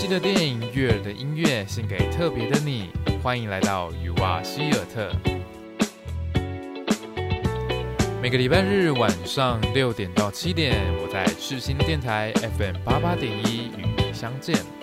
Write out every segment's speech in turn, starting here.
悉的电影、悦耳的音乐，献给特别的你。欢迎来到雨蛙希尔特。每个礼拜日晚上六点到七点，我在赤心电台 FM 八八点一与你相见。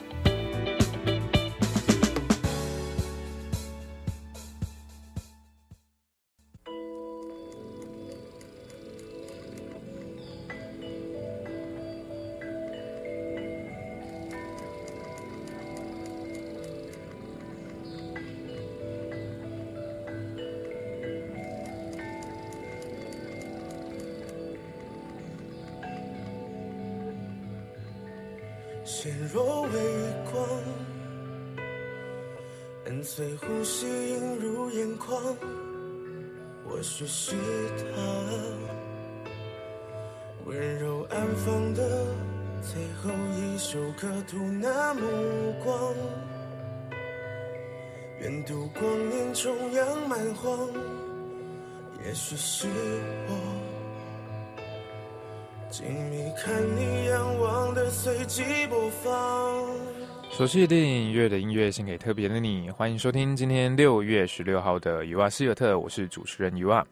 熟悉的电影乐的音乐献给特别的你，欢迎收听今天六月十六号的尤瓦希尔特，我是主持人尤瓦。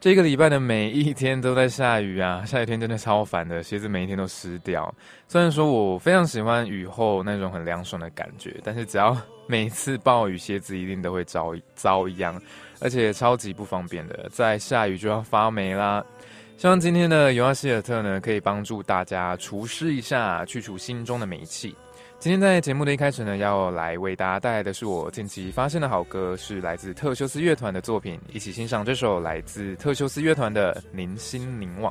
这个礼拜的每一天都在下雨啊，下雨天真的超烦的，鞋子每一天都湿掉。虽然说我非常喜欢雨后那种很凉爽的感觉，但是只要每次暴雨，鞋子一定都会遭遭殃，而且超级不方便的，在下雨就要发霉啦。希望今天的尤阿希尔特呢，可以帮助大家除湿一下，去除心中的霉气。今天在节目的一开始呢，要来为大家带来的是我近期发现的好歌，是来自特修斯乐团的作品，一起欣赏这首来自特修斯乐团的《凝心凝望》。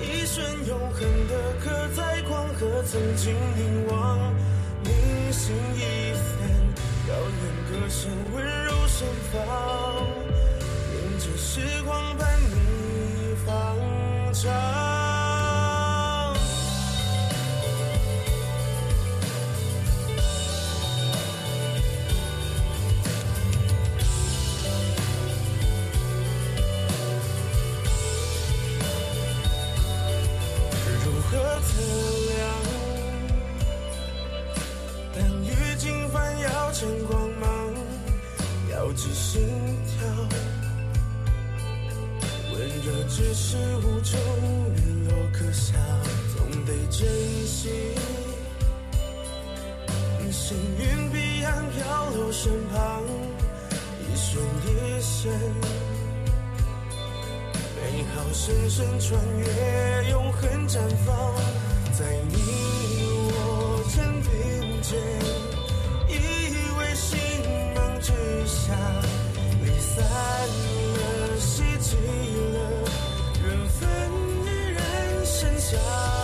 一瞬永恒的刻在光和曾经凝望，明星一，遥远歌声温柔盛放，沿着时光伴你放长。是心跳温热只是无中名落可笑总得珍惜幸运彼岸飘落身旁一瞬一生美好深深穿越永恒绽放在你之下离散了袭击了缘分依然剩下。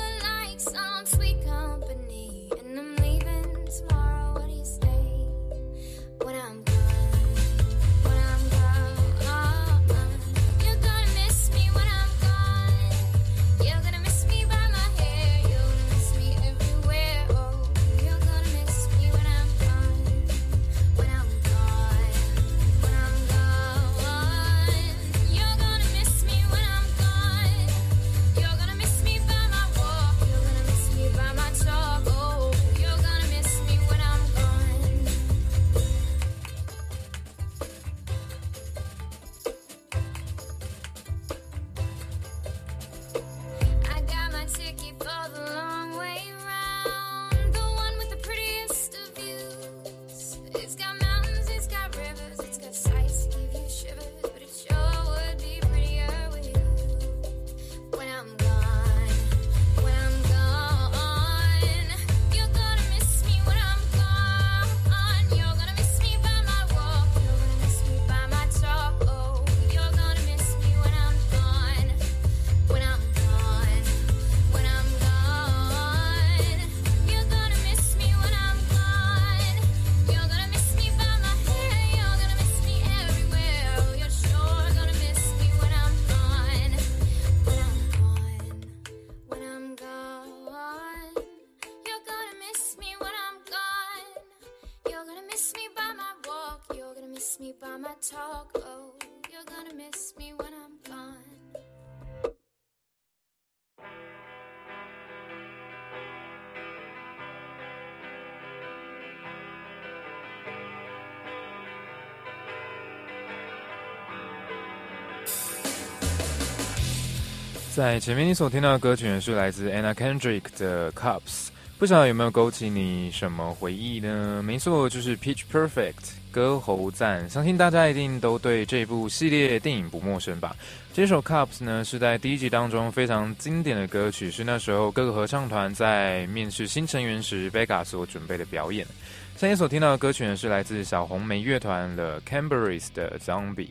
在前面你所听到的歌曲是来自 Anna Kendrick 的 Cups，不晓得有没有勾起你什么回忆呢？没错，就是 Pitch Perfect 歌喉赞，相信大家一定都对这部系列电影不陌生吧？这首 Cups 呢是在第一集当中非常经典的歌曲，是那时候各个合唱团在面试新成员时 v e g a 所准备的表演。现在所听到的歌曲呢是来自小红莓乐团的 Camberries 的 Zombie。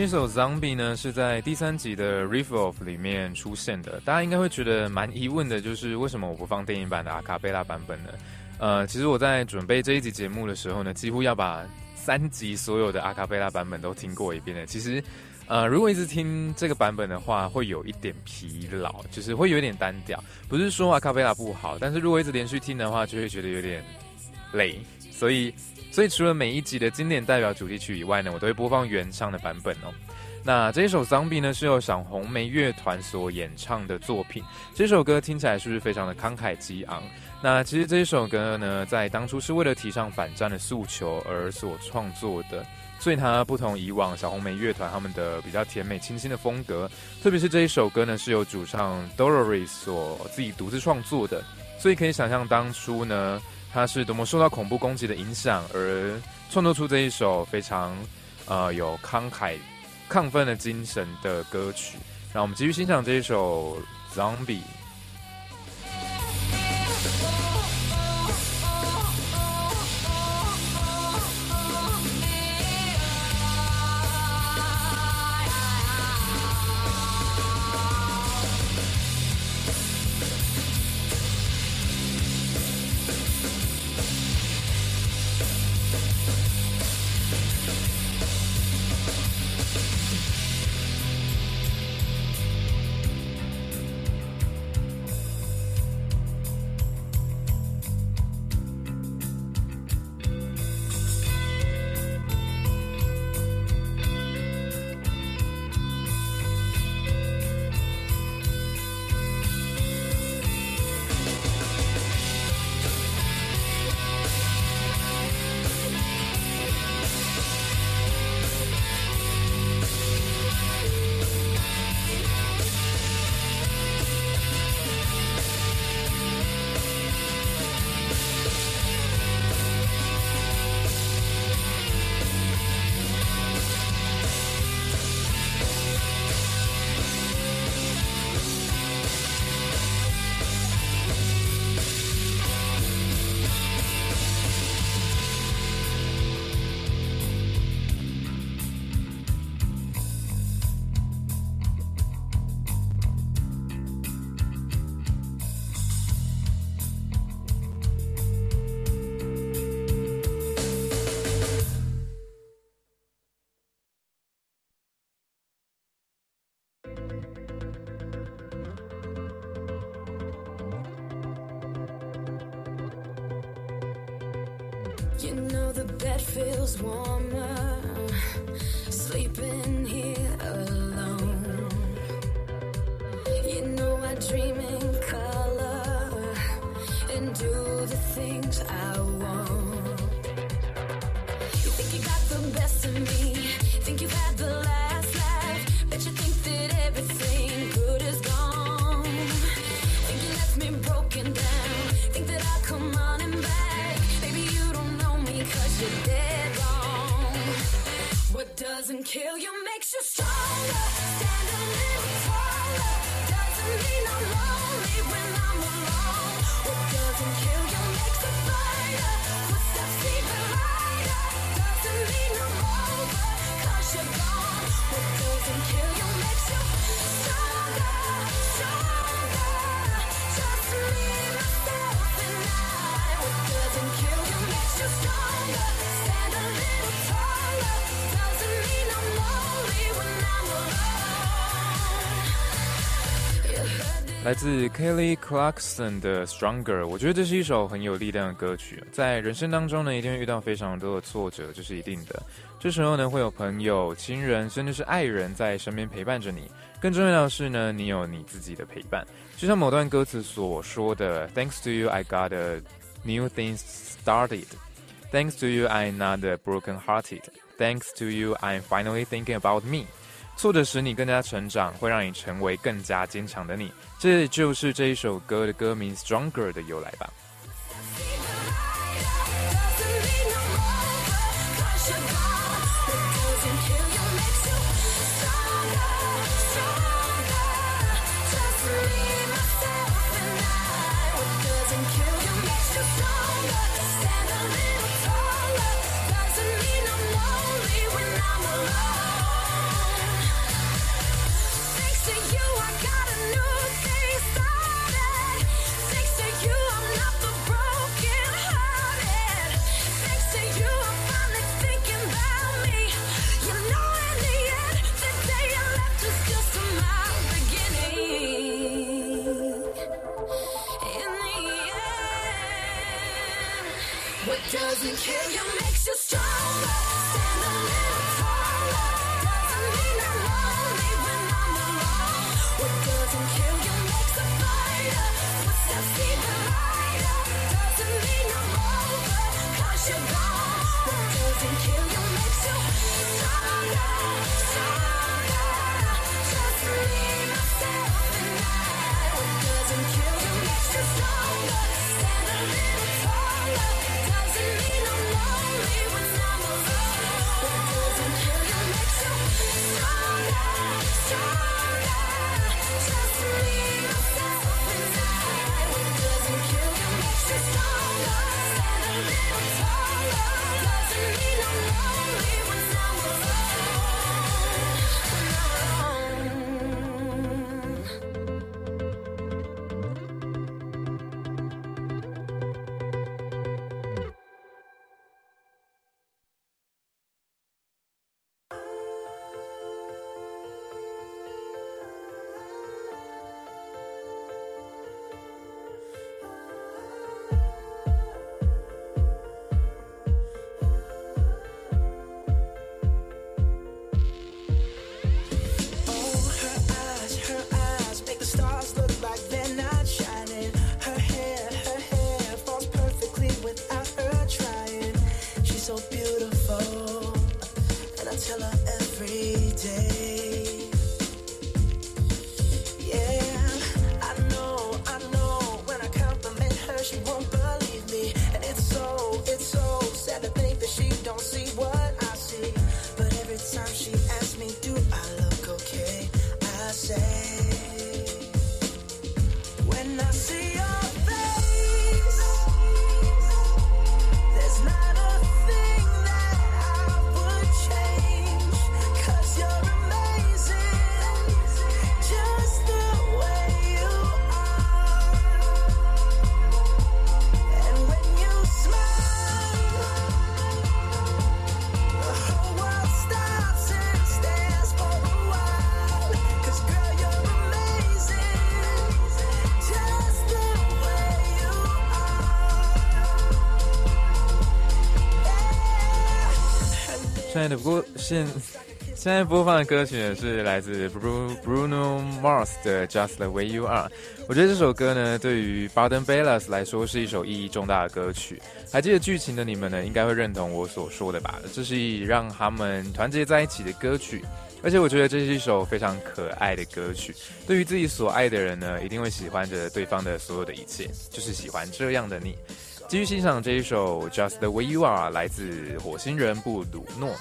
这首 Zombie 呢是在第三集的 Riff Off 里面出现的。大家应该会觉得蛮疑问的，就是为什么我不放电影版的阿卡贝拉版本呢？呃，其实我在准备这一集节目的时候呢，几乎要把三集所有的阿卡贝拉版本都听过一遍了。其实，呃，如果一直听这个版本的话，会有一点疲劳，就是会有点单调。不是说阿卡贝拉不好，但是如果一直连续听的话，就会觉得有点累。所以，所以除了每一集的经典代表主题曲以外呢，我都会播放原唱的版本哦。那这一首《Zombie》呢，是由小红莓乐团所演唱的作品。这首歌听起来是不是非常的慷慨激昂？那其实这一首歌呢，在当初是为了提倡反战的诉求而所创作的，所以它不同以往小红莓乐团他们的比较甜美清新的风格。特别是这一首歌呢，是由主唱 Dolores 所自己独自创作的，所以可以想象当初呢，他是多么受到恐怖攻击的影响，而创作出这一首非常呃有慷慨。亢奋的精神的歌曲，让我们继续欣赏这一首《Zombie》。kill you. 来自 Kelly Clarkson 的《Stronger》，我觉得这是一首很有力量的歌曲。在人生当中呢，一定会遇到非常多的挫折，这是一定的。这时候呢，会有朋友、亲人，甚至是爱人在身边陪伴着你。更重要的是呢，你有你自己的陪伴。就像某段歌词所说的：“Thanks to you, I got a new thing started. Thanks to you, I'm not broken-hearted. Thanks to you, I'm finally thinking about me.” 挫折使你更加成长，会让你成为更加坚强的你。这就是这一首歌的歌名《Stronger》的由来吧。现现在播放的歌曲呢是来自 Bruno Mars 的 Just the Way You Are。我觉得这首歌呢，对于 Baden Bellas 来说是一首意义重大的歌曲。还记得剧情的你们呢，应该会认同我所说的吧？这是一让他们团结在一起的歌曲。而且我觉得这是一首非常可爱的歌曲。对于自己所爱的人呢，一定会喜欢着对方的所有的一切，就是喜欢这样的你。继续欣赏这一首 Just the Way You Are，来自火星人布鲁诺。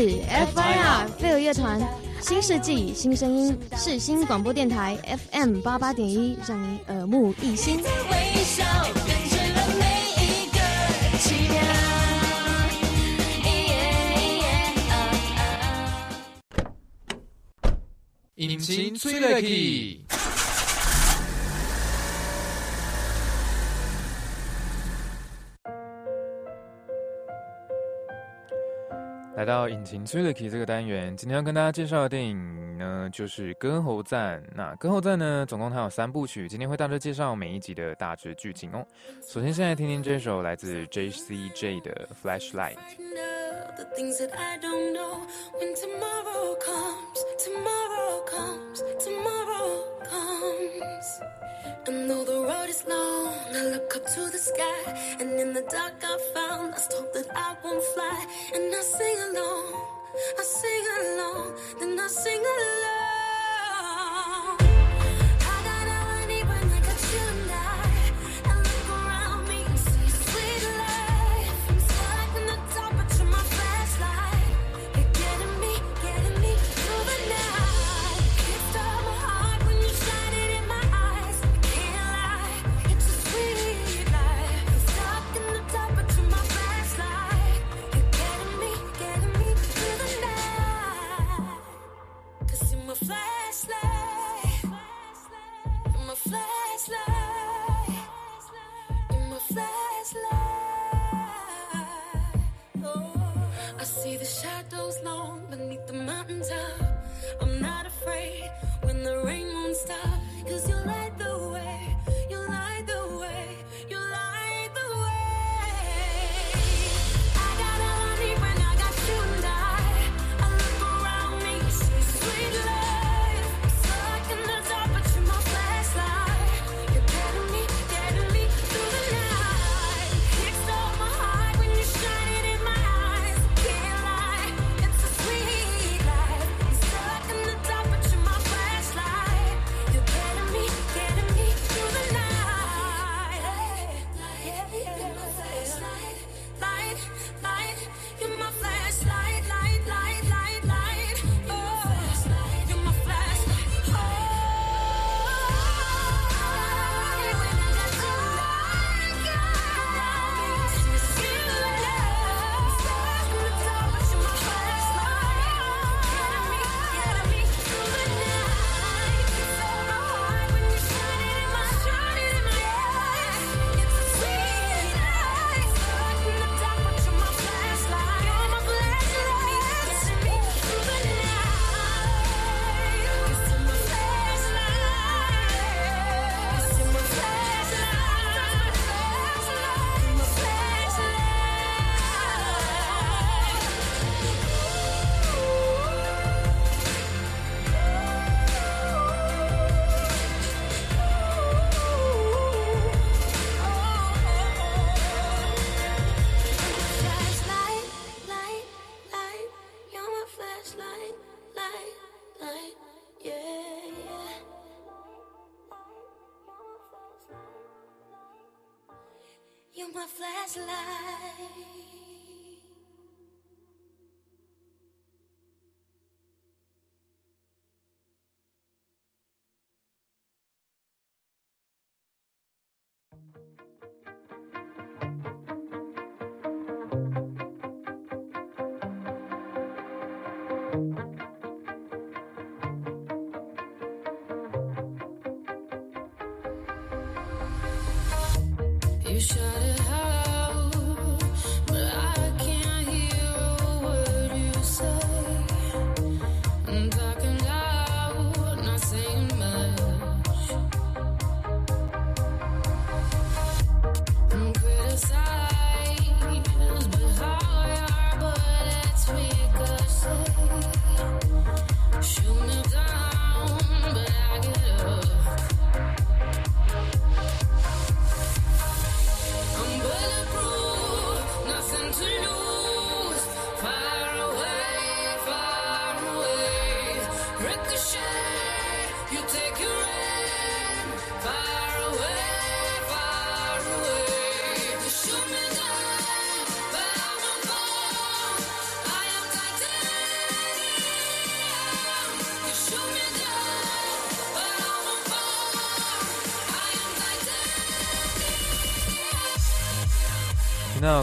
FIR 飞儿乐团，新世纪新声音，世新广播电台 FM 八八点一，让你耳目一新。引擎催泪器。来到引擎催的 key 这个单元，今天要跟大家介绍的电影呢，就是《歌喉赞》。那《歌喉赞》呢，总共它有三部曲，今天会大致介绍每一集的大致剧情哦。首先，先来听听这首来自 J C J 的《Flashlight》。The things that I don't know when tomorrow comes, tomorrow comes, tomorrow comes. And though the road is long, I look up to the sky, and in the dark I found lost hope that I won't fly. And I sing along, I sing along, then I sing along. Mountaintop. I'm not afraid when the rain won't stop. Cause you light the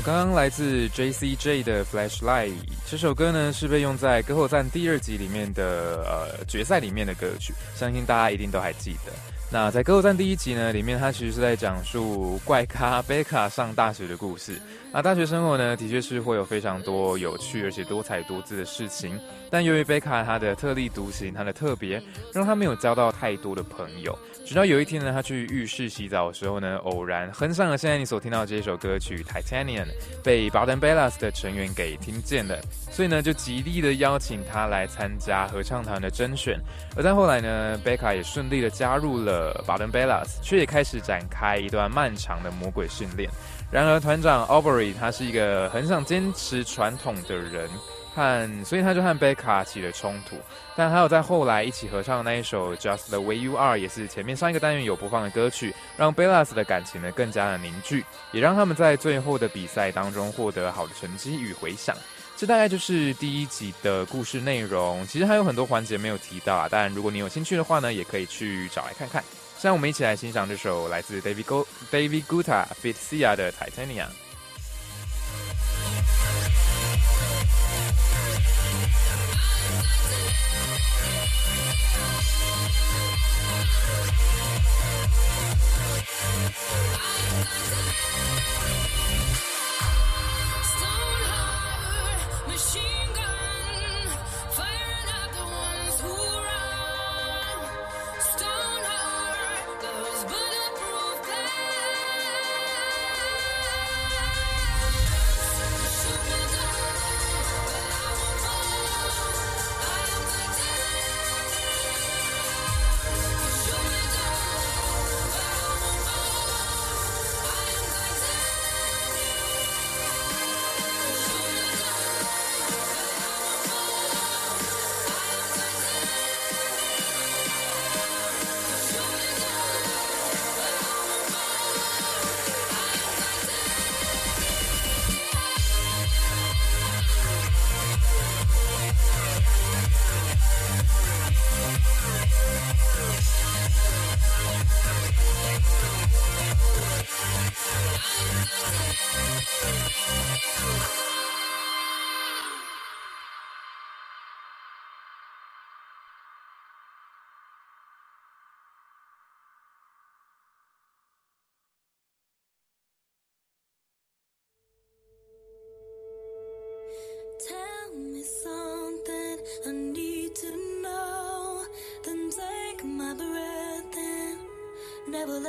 刚刚来自 J C J 的 Flashlight 这首歌呢，是被用在《歌后战》第二集里面的呃决赛里面的歌曲，相信大家一定都还记得。那在《歌后战》第一集呢，里面它其实是在讲述怪咖贝卡上大学的故事。啊，大学生活呢，的确是会有非常多有趣而且多彩多姿的事情。但由于贝卡他的特立独行，他的特别，让他没有交到太多的朋友。直到有一天呢，他去浴室洗澡的时候呢，偶然哼上了现在你所听到的这首歌曲《Titanium》，被 b a d e n Bellas 的成员给听见了，所以呢，就极力的邀请他来参加合唱团的甄选。而在后来呢，贝卡也顺利的加入了 b a d e n Bellas，却也开始展开一段漫长的魔鬼训练。然而，团长 Aubrey 他是一个很想坚持传统的人。和，所以他就和贝卡起了冲突，但还有在后来一起合唱的那一首 Just the Way You Are，也是前面上一个单元有播放的歌曲，让贝拉斯的感情呢更加的凝聚，也让他们在最后的比赛当中获得好的成绩与回响。这大概就是第一集的故事内容。其实还有很多环节没有提到啊，但如果你有兴趣的话呢，也可以去找来看看。现在我们一起来欣赏这首来自 David Go David Guetta Fit Sia 的 Titanium。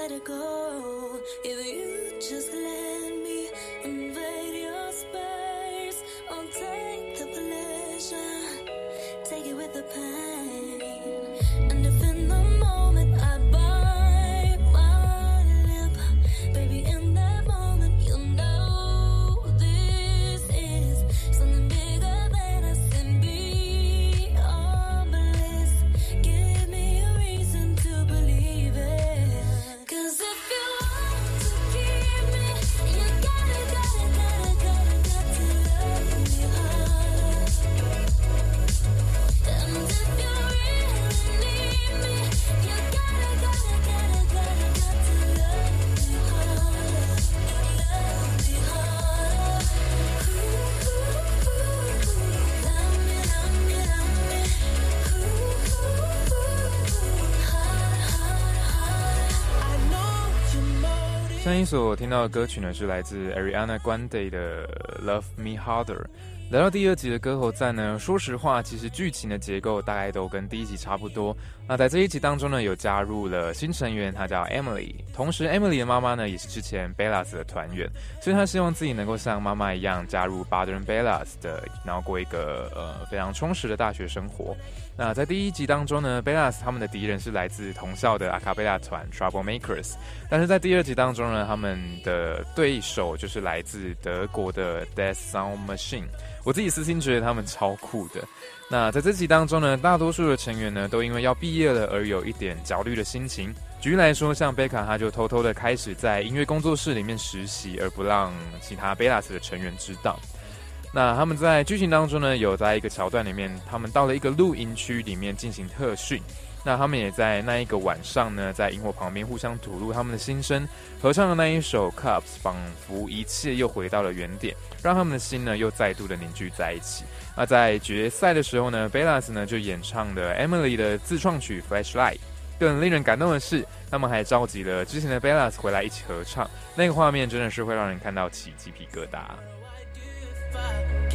Let it go. If you just let me invade your space, I'll take the pleasure, take it with the pain. Motive. 上一首听到的歌曲呢，是来自 Ariana Grande 的《Love Me Harder》。来到第二集的歌喉赞呢，说实话，其实剧情的结构大概都跟第一集差不多。那在这一集当中呢，有加入了新成员，她叫 Emily。同时，Emily 的妈妈呢，也是之前 Bellas 的团员，所以她希望自己能够像妈妈一样加入 b a d e n Bellas 的，然后过一个呃非常充实的大学生活。那在第一集当中呢，Bellas 他们的敌人是来自同校的阿卡贝拉团 Trouble Makers，但是在第二集当中呢，他们的对手就是来自德国的 Death Sound Machine。我自己私心觉得他们超酷的。那在这集当中呢，大多数的成员呢都因为要毕业了而有一点焦虑的心情。举例来说，像贝卡他就偷偷的开始在音乐工作室里面实习，而不让其他贝拉斯的成员知道。那他们在剧情当中呢，有在一个桥段里面，他们到了一个露营区里面进行特训。那他们也在那一个晚上呢，在萤火旁边互相吐露他们的心声，合唱的那一首《Cups》，仿佛一切又回到了原点，让他们的心呢又再度的凝聚在一起。那在决赛的时候呢，贝拉斯呢就演唱了 Emily 的自创曲《Flashlight》。更令人感动的是，他们还召集了之前的 Bellas 回来一起合唱，那个画面真的是会让人看到起鸡皮疙瘩。five.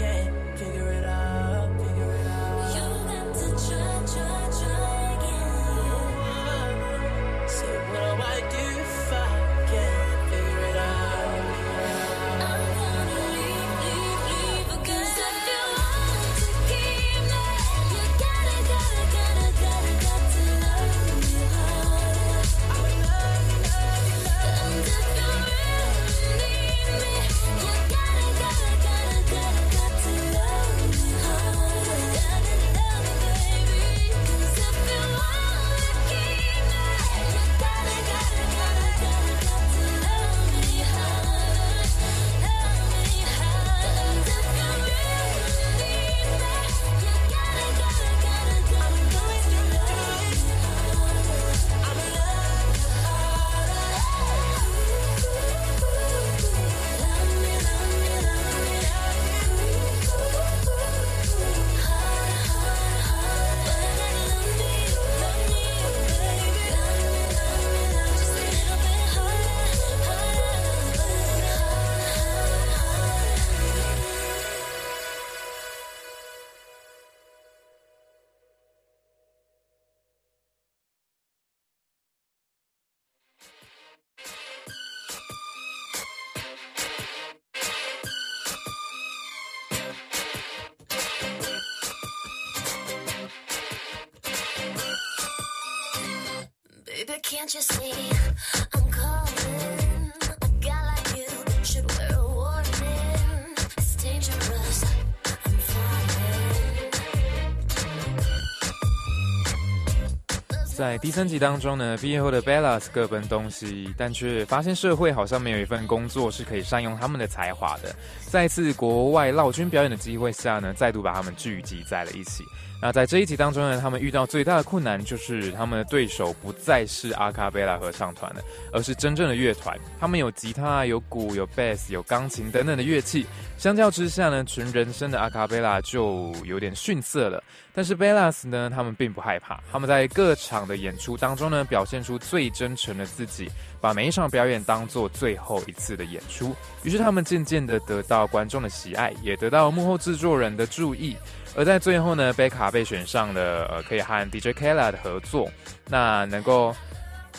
在第三集当中呢，毕业后的 Bellas 各奔东西，但却发现社会好像没有一份工作是可以善用他们的才华的。在一次国外绕军表演的机会下呢，再度把他们聚集在了一起。那在这一集当中呢，他们遇到最大的困难就是他们的对手不再是阿卡贝拉合唱团了，而是真正的乐团。他们有吉他、有鼓、有贝斯、有钢琴等等的乐器。相较之下呢，纯人声的阿卡贝拉就有点逊色了。但是 Bellas 呢，他们并不害怕，他们在各场的演出当中呢，表现出最真诚的自己，把每一场表演当做最后一次的演出。于是他们渐渐的得到观众的喜爱，也得到幕后制作人的注意。而在最后呢，贝卡被选上了，呃，可以和 DJ Kala 的合作，那能够，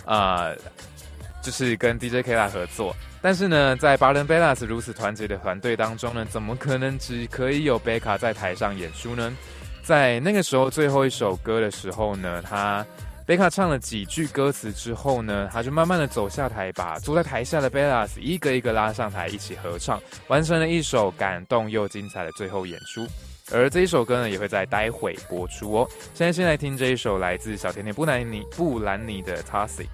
呃，就是跟 DJ Kala 合作。但是呢，在巴伦贝拉斯如此团结的团队当中呢，怎么可能只可以有贝卡在台上演出呢？在那个时候最后一首歌的时候呢，他贝卡唱了几句歌词之后呢，他就慢慢的走下台，把坐在台下的贝拉斯一个一个拉上台，一起合唱，完成了一首感动又精彩的最后演出。而这一首歌呢，也会在待会播出哦。现在先来听这一首来自小甜甜布兰妮布兰妮的《Toxic》。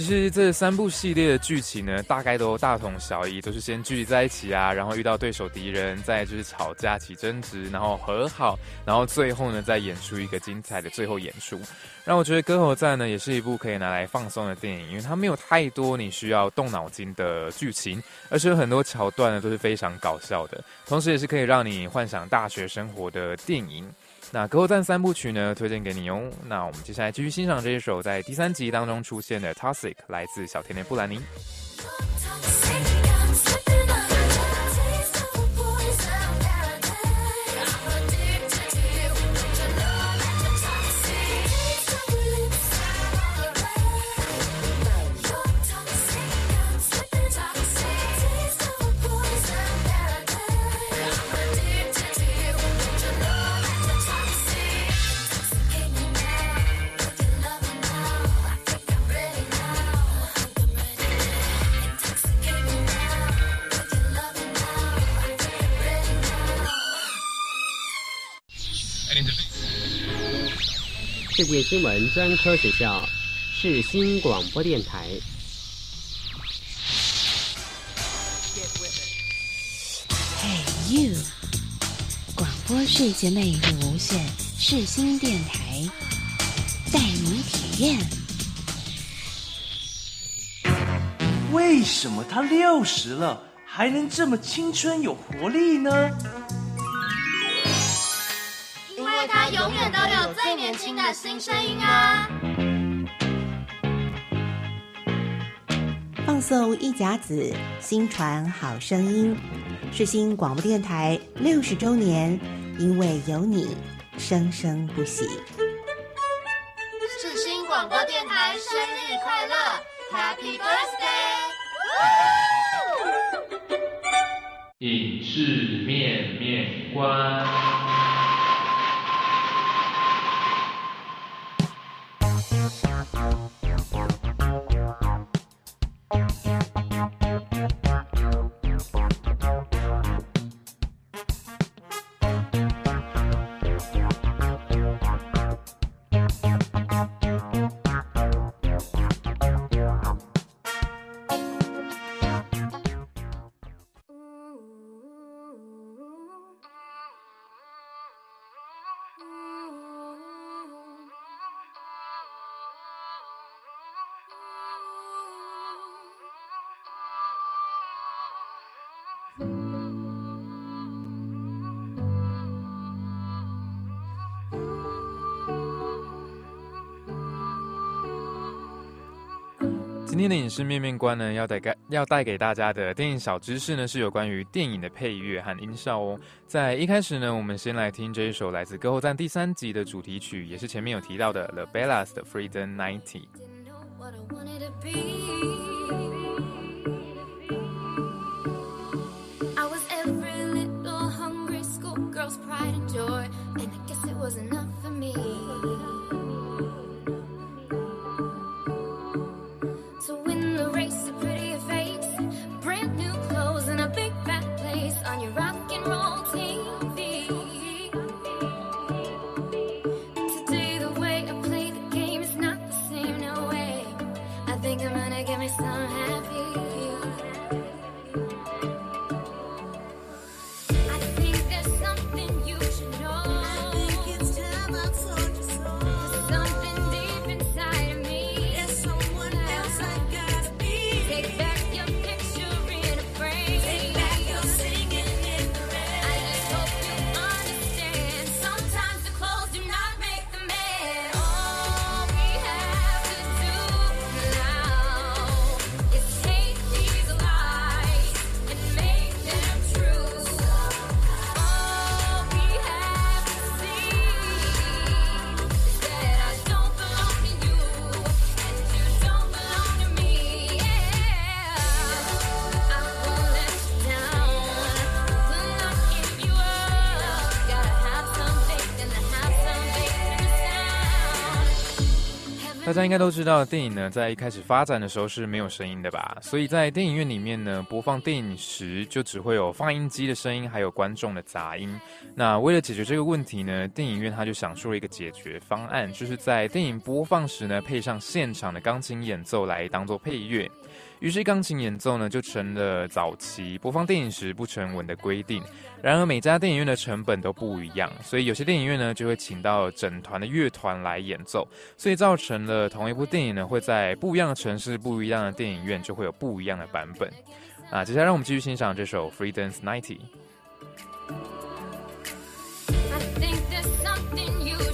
其实这三部系列的剧情呢，大概都大同小异，都是先聚集在一起啊，然后遇到对手敌人，再就是吵架起争执，然后和好，然后最后呢再演出一个精彩的最后演出。让我觉得《歌喉战》呢，也是一部可以拿来放松的电影，因为它没有太多你需要动脑筋的剧情，而且有很多桥段呢都是非常搞笑的，同时也是可以让你幻想大学生活的电影。那《歌后战》三部曲呢，推荐给你哦。那我们接下来继续欣赏这一首在第三集当中出现的《Toxic》，来自小甜甜布兰妮。世界新闻专科学校世新广播电台。Hey you，广播世界魅力无限，世新电台带你体验。为什么他六十了还能这么青春有活力呢？永远都有最年轻的新声音啊！放送一甲子，新传好声音，世新广播电台六十周年，因为有你，生生不息。世新广播电台生日快乐，Happy Birthday！影视面面观。今今天的影视面面观呢，要带给要带给大家的电影小知识呢，是有关于电影的配乐和音效哦。在一开始呢，我们先来听这一首来自《歌后赞》第三集的主题曲，也是前面有提到的 The Bellas 的 Freedom Ninety。what I wanted to be. I was every little hungry schoolgirl's pride and joy, and I guess it was enough for me. 大家应该都知道，电影呢在一开始发展的时候是没有声音的吧？所以在电影院里面呢，播放电影时就只会有放映机的声音，还有观众的杂音。那为了解决这个问题呢，电影院他就想出了一个解决方案，就是在电影播放时呢，配上现场的钢琴演奏来当做配乐。于是钢琴演奏呢，就成了早期播放电影时不成文的规定。然而每家电影院的成本都不一样，所以有些电影院呢就会请到整团的乐团来演奏，所以造成了同一部电影呢会在不一样的城市、不一样的电影院就会有不一样的版本。啊，接下来让我们继续欣赏这首《Freedom's Ninety》。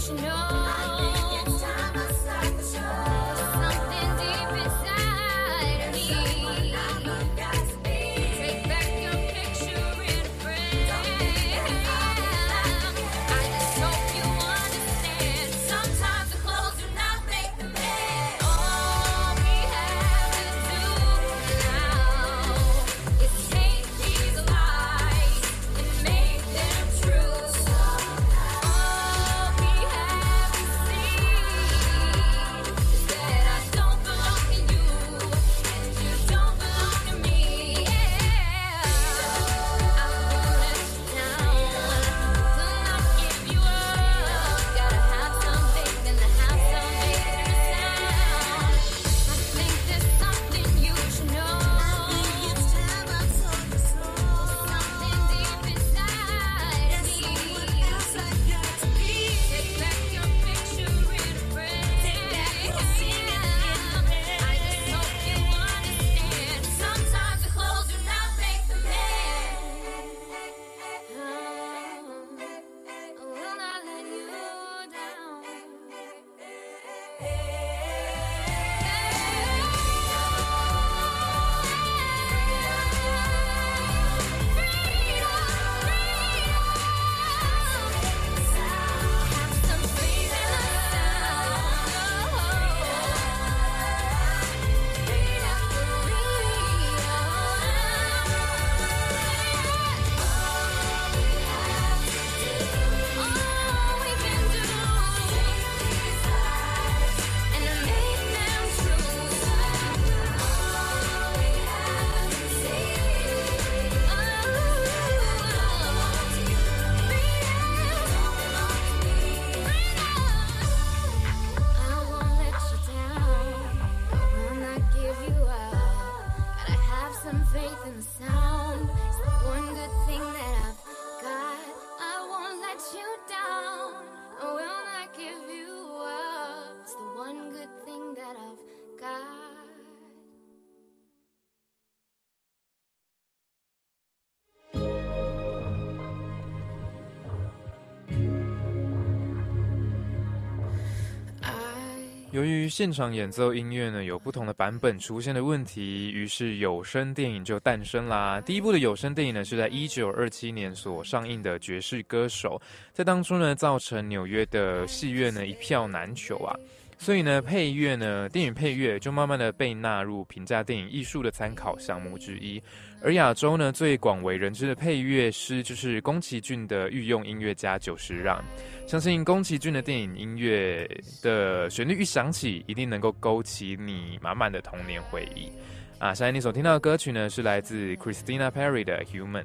emotional. 由于现场演奏音乐呢有不同的版本出现的问题，于是有声电影就诞生啦。第一部的有声电影呢是在一九二七年所上映的《爵士歌手》，在当初呢造成纽约的戏院呢一票难求啊。所以呢，配乐呢，电影配乐就慢慢的被纳入评价电影艺术的参考项目之一。而亚洲呢，最广为人知的配乐师就是宫崎骏的御用音乐家久石让。相信宫崎骏的电影音乐的旋律一响起，一定能够勾起你满满的童年回忆。啊，现在你所听到的歌曲呢，是来自 Christina Perry 的《Human》。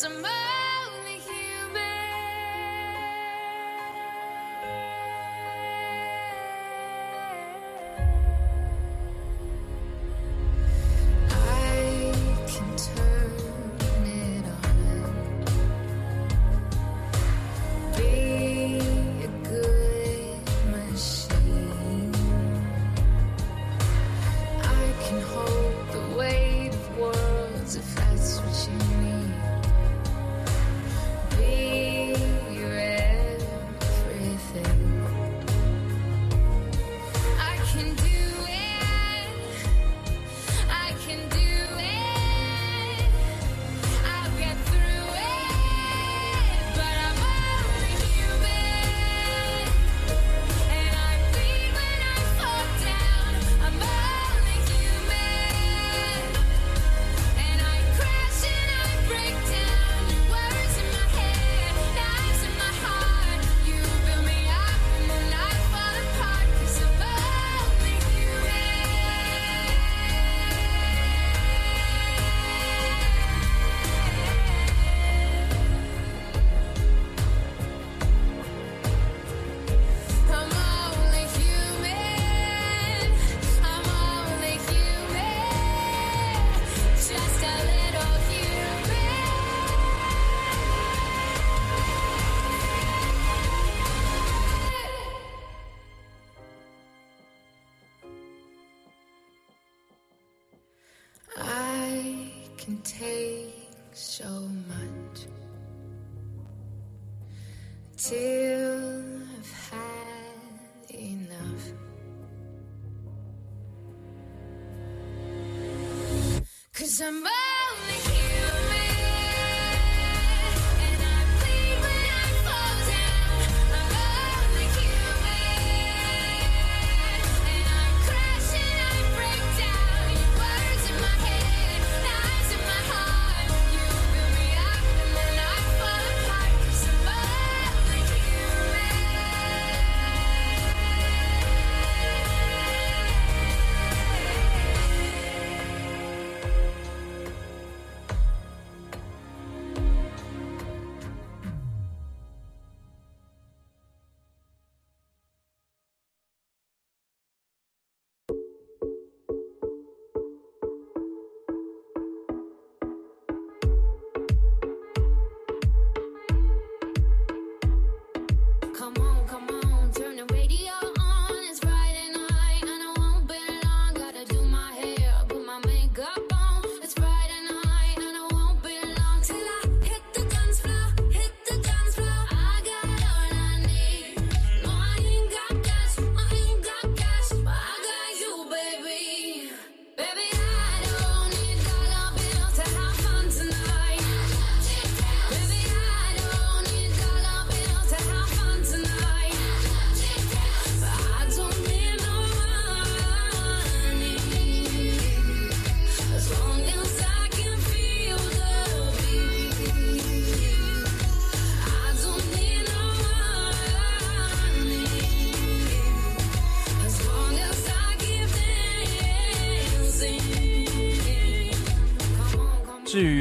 Somebody. Can take so much till I've had enough. Cause I'm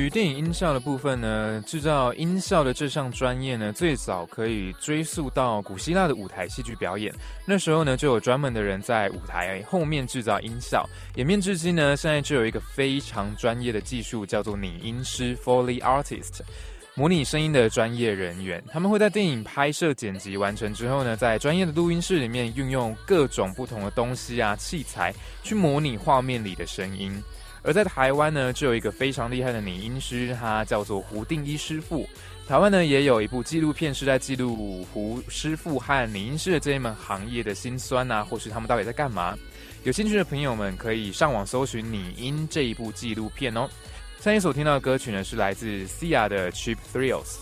电影音效的部分呢，制造音效的这项专业呢，最早可以追溯到古希腊的舞台戏剧表演。那时候呢，就有专门的人在舞台后面制造音效。演变至今呢，现在就有一个非常专业的技术，叫做拟音师 （Foley Artist），模拟声音的专业人员。他们会在电影拍摄剪辑完成之后呢，在专业的录音室里面运用各种不同的东西啊器材，去模拟画面里的声音。而在台湾呢，就有一个非常厉害的拟音师，他叫做胡定一师傅。台湾呢，也有一部纪录片是在记录胡师傅和拟音师的这一门行业的辛酸啊，或是他们到底在干嘛。有兴趣的朋友们可以上网搜寻拟音这一部纪录片哦。上一所听到的歌曲呢，是来自 Sia 的 Cheap Thrills。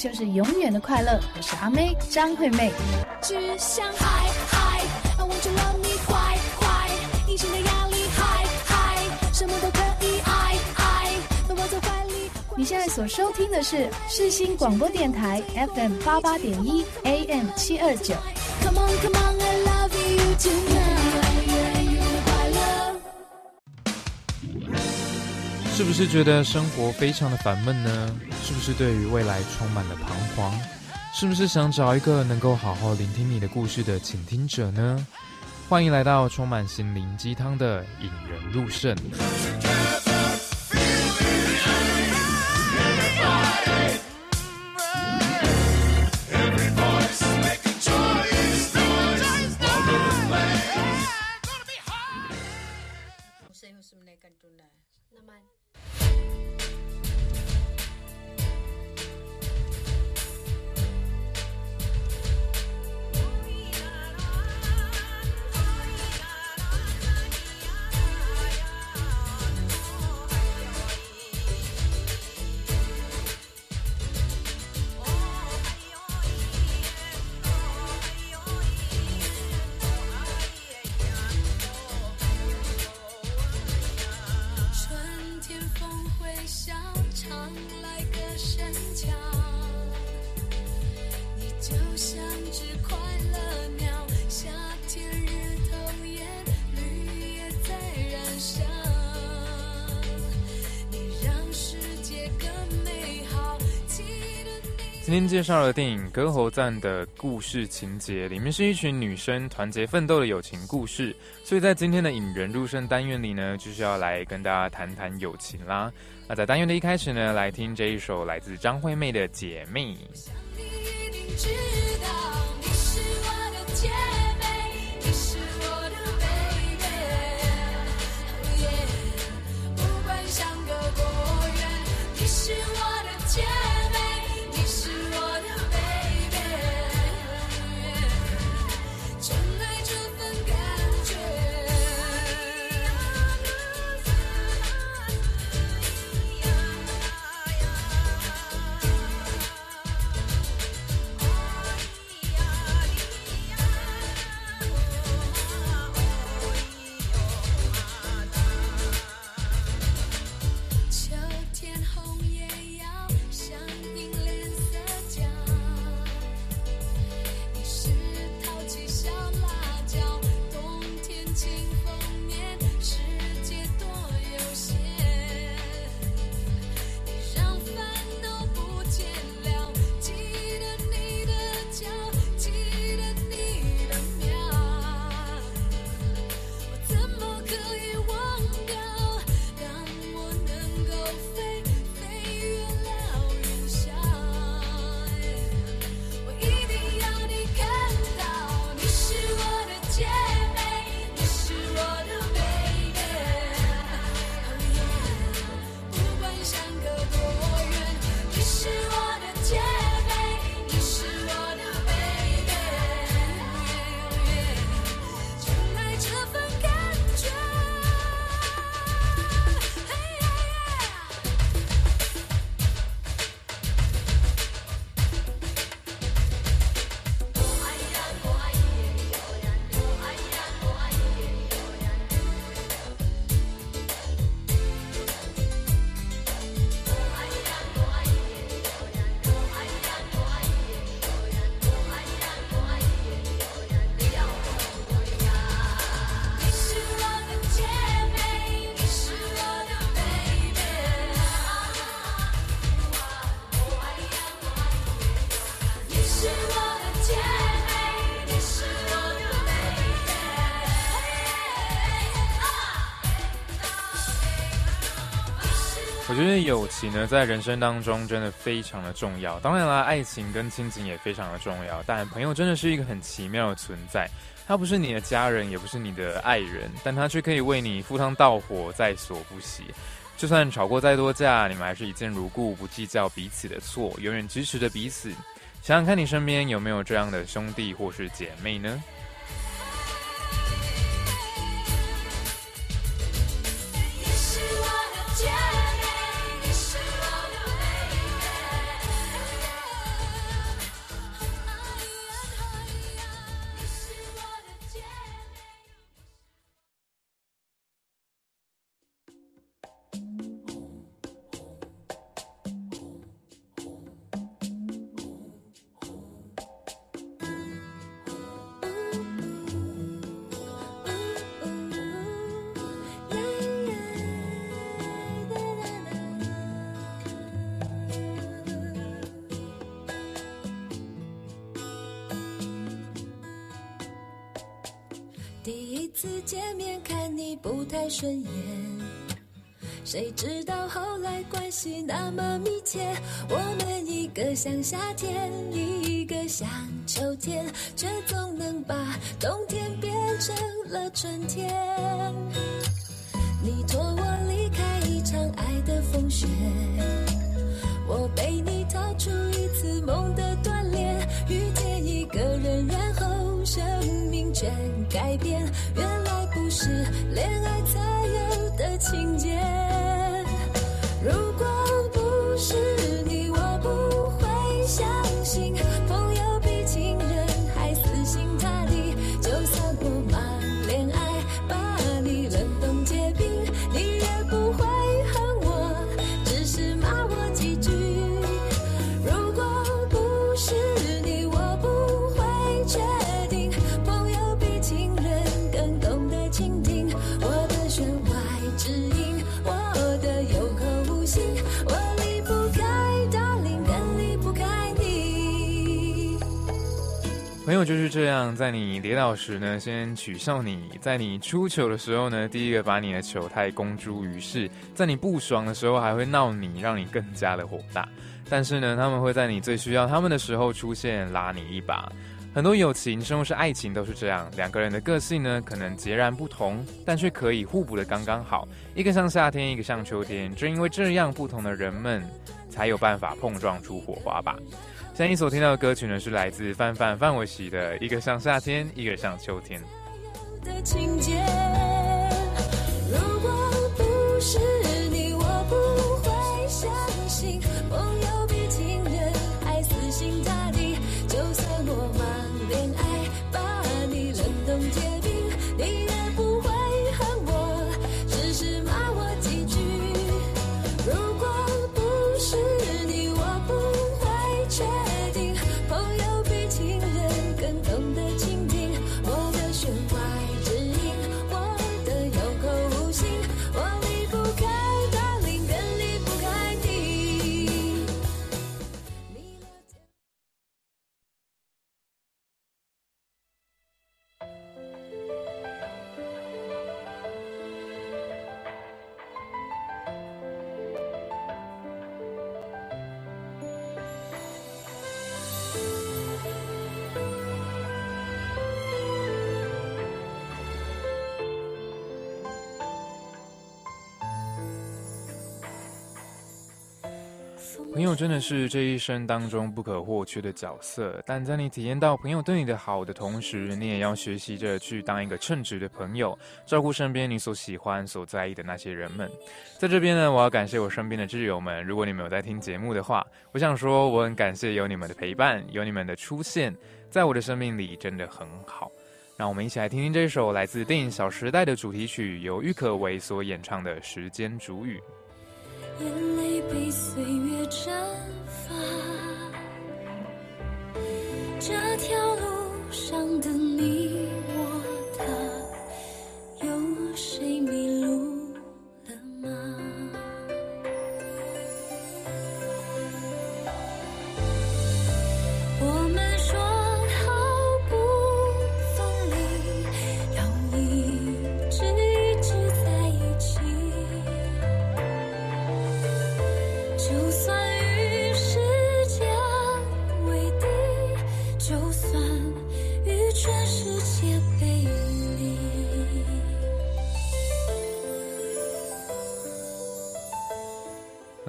就是永远的快乐。我是阿妹张惠妹。只想嗨嗨，I want to love me 坏坏，隐形的压力嗨嗨，什么都可以爱爱，都抱在怀里。你现在所收听的是世新广播电台 FM 八八点一 AM 七二九。Come on come on I love you tonight，是不是觉得生活非常的烦闷呢？是不是对于未来充满了彷徨？是不是想找一个能够好好聆听你的故事的倾听者呢？欢迎来到充满心灵鸡汤的引人入胜。今天介绍了电影《歌喉赞》的故事情节，里面是一群女生团结奋斗的友情故事。所以在今天的引人入胜单元里呢，就是要来跟大家谈谈友情啦。那在单元的一开始呢，来听这一首来自张惠妹的《姐妹》。是情呢，在人生当中真的非常的重要。当然啦，爱情跟亲情也非常的重要。但朋友真的是一个很奇妙的存在，他不是你的家人，也不是你的爱人，但他却可以为你赴汤蹈火，在所不惜。就算吵过再多架，你们还是一见如故，不计较彼此的错，永远支持着彼此。想想看你身边有没有这样的兄弟或是姐妹呢？像夏天，一个像秋天，朋友就是这样，在你跌倒时呢，先取笑你；在你出糗的时候呢，第一个把你的糗态公诸于世；在你不爽的时候，还会闹你，让你更加的火大。但是呢，他们会在你最需要他们的时候出现，拉你一把。很多友情，甚至是爱情，都是这样。两个人的个性呢，可能截然不同，但却可以互补的刚刚好。一个像夏天，一个像秋天。正因为这样，不同的人们才有办法碰撞出火花吧。现在你所听到的歌曲呢，是来自范范范玮琪的《一个像夏天，一个像秋天》。的情节。如果不是你，我不会相信朋友朋友真的是这一生当中不可或缺的角色，但在你体验到朋友对你的好的同时，你也要学习着去当一个称职的朋友，照顾身边你所喜欢、所在意的那些人们。在这边呢，我要感谢我身边的挚友们。如果你们有在听节目的话，我想说，我很感谢有你们的陪伴，有你们的出现，在我的生命里真的很好。让我们一起来听听这首来自电影《小时代》的主题曲，由郁可唯所演唱的《时间煮雨》。眼泪被岁月蒸发，这条路上的你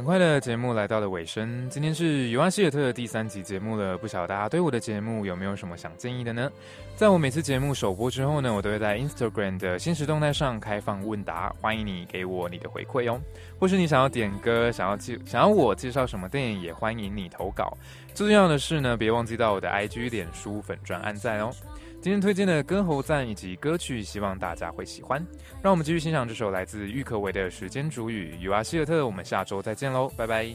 很快的节目来到了尾声，今天是尤安希尔特的第三集节目了。不晓得大家对我的节目有没有什么想建议的呢？在我每次节目首播之后呢，我都会在 Instagram 的现实动态上开放问答，欢迎你给我你的回馈哦。或是你想要点歌，想要介想要我介绍什么电影，也欢迎你投稿。最重要的是呢，别忘记到我的 IG、脸书粉专按赞哦。今天推荐的歌喉赞以及歌曲，希望大家会喜欢。让我们继续欣赏这首来自郁可唯的《时间煮雨》。与阿希尔特，我们下周再见喽，拜拜。